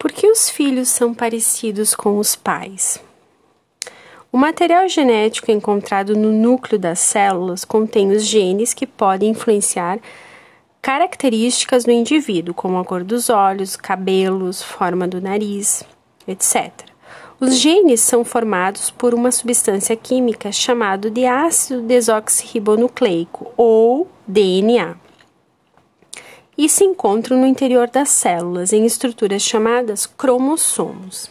Por que os filhos são parecidos com os pais? O material genético encontrado no núcleo das células contém os genes que podem influenciar características do indivíduo, como a cor dos olhos, cabelos, forma do nariz, etc. Os genes são formados por uma substância química chamada de ácido desoxirribonucleico, ou DNA e se encontram no interior das células em estruturas chamadas cromossomos.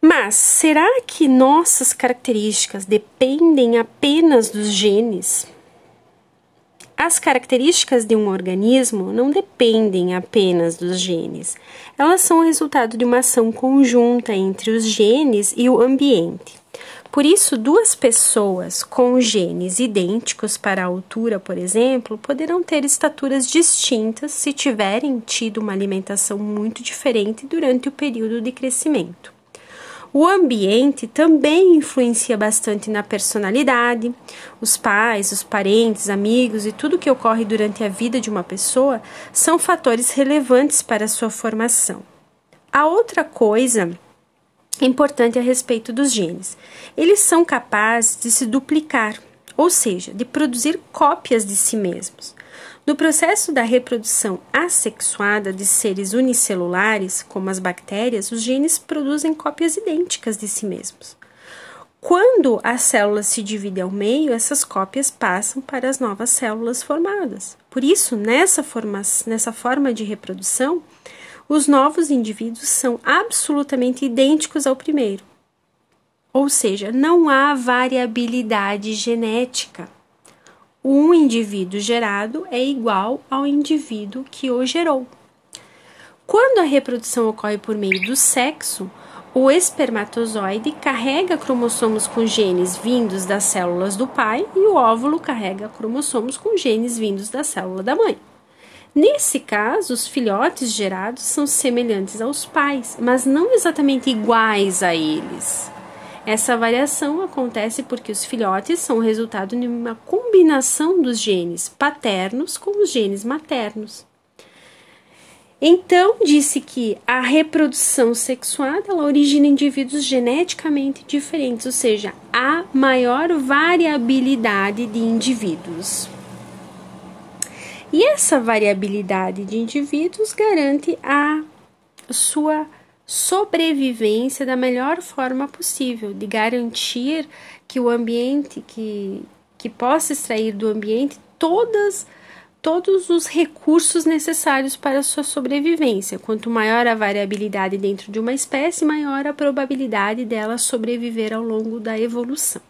Mas será que nossas características dependem apenas dos genes? As características de um organismo não dependem apenas dos genes. Elas são o resultado de uma ação conjunta entre os genes e o ambiente. Por isso, duas pessoas com genes idênticos para a altura, por exemplo, poderão ter estaturas distintas se tiverem tido uma alimentação muito diferente durante o período de crescimento. O ambiente também influencia bastante na personalidade. Os pais, os parentes, amigos e tudo que ocorre durante a vida de uma pessoa são fatores relevantes para a sua formação. A outra coisa importante a respeito dos genes. Eles são capazes de se duplicar, ou seja, de produzir cópias de si mesmos. No processo da reprodução assexuada de seres unicelulares, como as bactérias, os genes produzem cópias idênticas de si mesmos. Quando a célula se divide ao meio, essas cópias passam para as novas células formadas. Por isso, nessa, forma, nessa forma de reprodução, os novos indivíduos são absolutamente idênticos ao primeiro. Ou seja, não há variabilidade genética. Um indivíduo gerado é igual ao indivíduo que o gerou. Quando a reprodução ocorre por meio do sexo, o espermatozoide carrega cromossomos com genes vindos das células do pai e o óvulo carrega cromossomos com genes vindos da célula da mãe. Nesse caso, os filhotes gerados são semelhantes aos pais, mas não exatamente iguais a eles. Essa variação acontece porque os filhotes são resultado de uma combinação dos genes paternos com os genes maternos. Então, disse que a reprodução sexuada ela origina indivíduos geneticamente diferentes, ou seja, há maior variabilidade de indivíduos. E essa variabilidade de indivíduos garante a sua sobrevivência da melhor forma possível, de garantir que o ambiente que, que possa extrair do ambiente todas todos os recursos necessários para a sua sobrevivência. Quanto maior a variabilidade dentro de uma espécie, maior a probabilidade dela sobreviver ao longo da evolução.